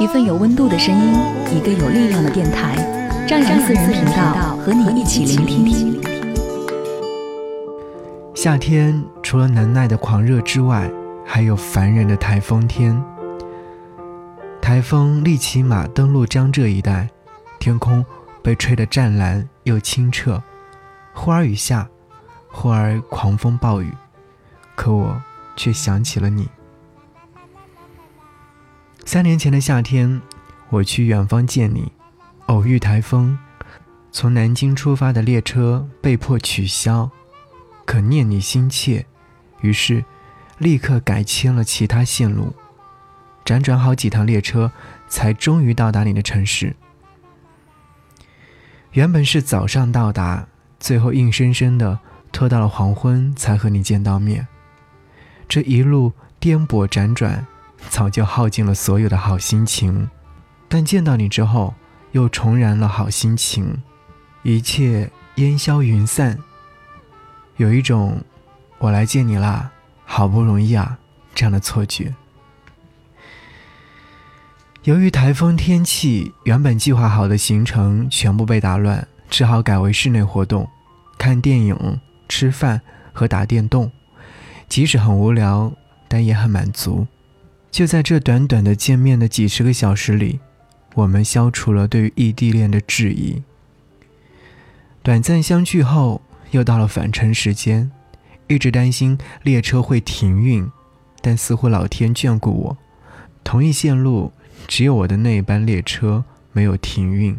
一份有温度的声音，一个有力量的电台，张扬私人频道和你一起聆听。夏天除了难耐的狂热之外，还有烦人的台风天。台风利奇马登陆江浙一带，天空被吹得湛蓝又清澈，忽而雨下，忽而狂风暴雨，可我却想起了你。三年前的夏天，我去远方见你，偶遇台风，从南京出发的列车被迫取消，可念你心切，于是立刻改签了其他线路，辗转好几趟列车，才终于到达你的城市。原本是早上到达，最后硬生生的拖到了黄昏才和你见到面，这一路颠簸辗转。早就耗尽了所有的好心情，但见到你之后，又重燃了好心情，一切烟消云散。有一种我来见你啦，好不容易啊这样的错觉。由于台风天气，原本计划好的行程全部被打乱，只好改为室内活动，看电影、吃饭和打电动。即使很无聊，但也很满足。就在这短短的见面的几十个小时里，我们消除了对于异地恋的质疑。短暂相聚后，又到了返程时间，一直担心列车会停运，但似乎老天眷顾我，同一线路只有我的那一班列车没有停运。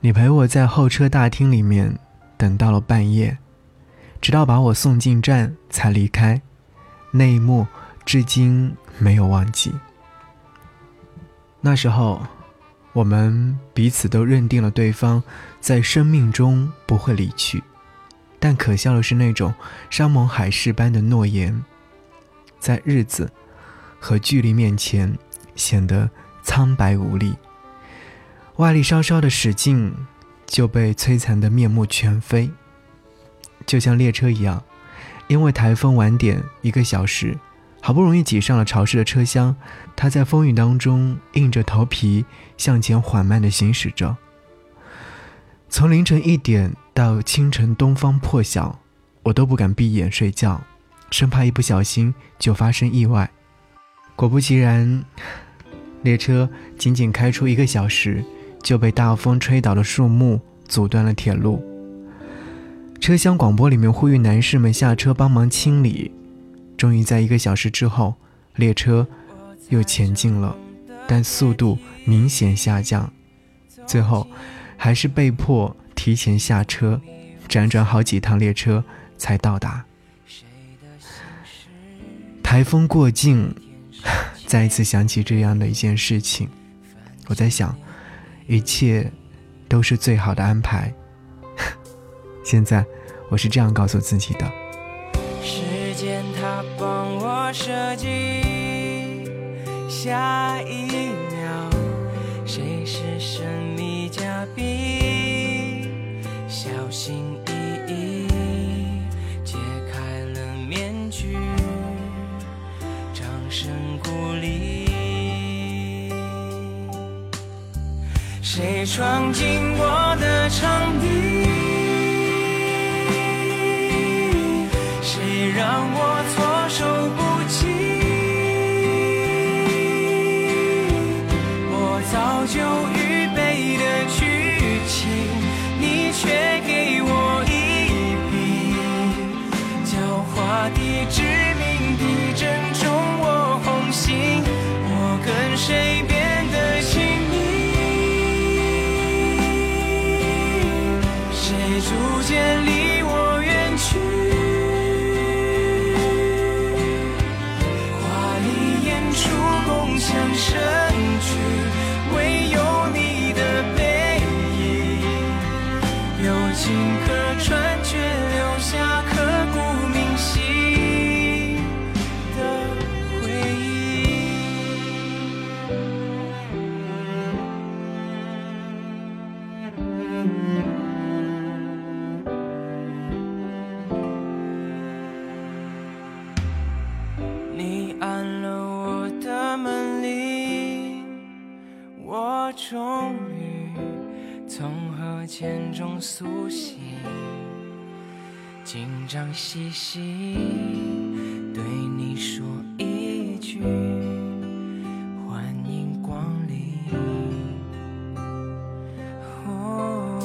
你陪我在候车大厅里面等到了半夜，直到把我送进站才离开。那一幕。至今没有忘记。那时候，我们彼此都认定了对方在生命中不会离去，但可笑的是，那种山盟海誓般的诺言，在日子和距离面前显得苍白无力。外力稍稍的使劲，就被摧残的面目全非。就像列车一样，因为台风晚点一个小时。好不容易挤上了潮湿的车厢，他在风雨当中硬着头皮向前缓慢地行驶着。从凌晨一点到清晨东方破晓，我都不敢闭眼睡觉，生怕一不小心就发生意外。果不其然，列车仅仅开出一个小时，就被大风吹倒的树木阻断了铁路。车厢广播里面呼吁男士们下车帮忙清理。终于在一个小时之后，列车又前进了，但速度明显下降，最后还是被迫提前下车，辗转好几趟列车才到达。台风过境，再一次想起这样的一件事情，我在想，一切都是最好的安排。现在，我是这样告诉自己的。设计，下一秒谁是神秘嘉宾？小心翼翼揭开了面具，掌声鼓励。谁闯进我的场地？终于从河间中苏醒，紧张兮兮对你说一句欢迎光临。哦，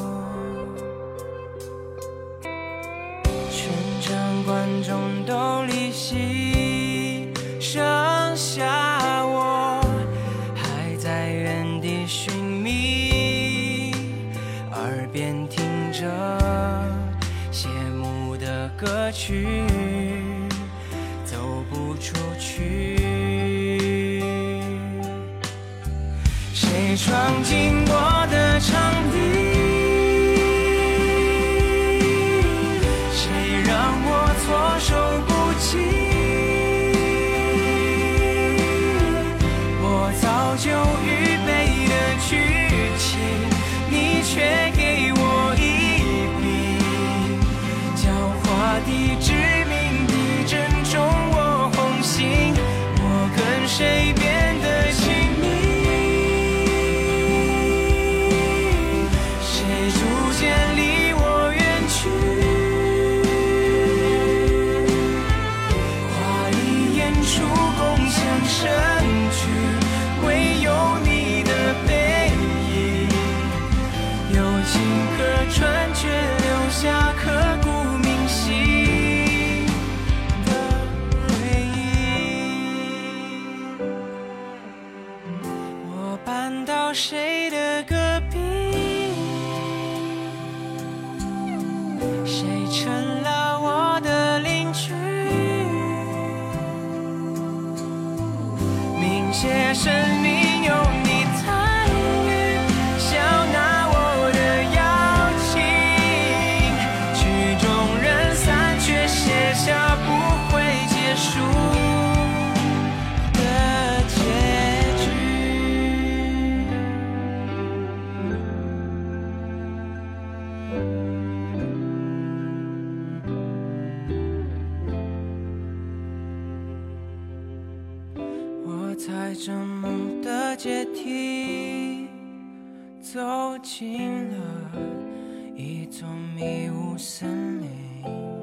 全场观众都离席，闯进出共享盛举，唯有你的背影，有情可传，却留下刻骨铭心的回忆。我搬到谁明谢生命踩着梦的阶梯走进了一座迷雾森林。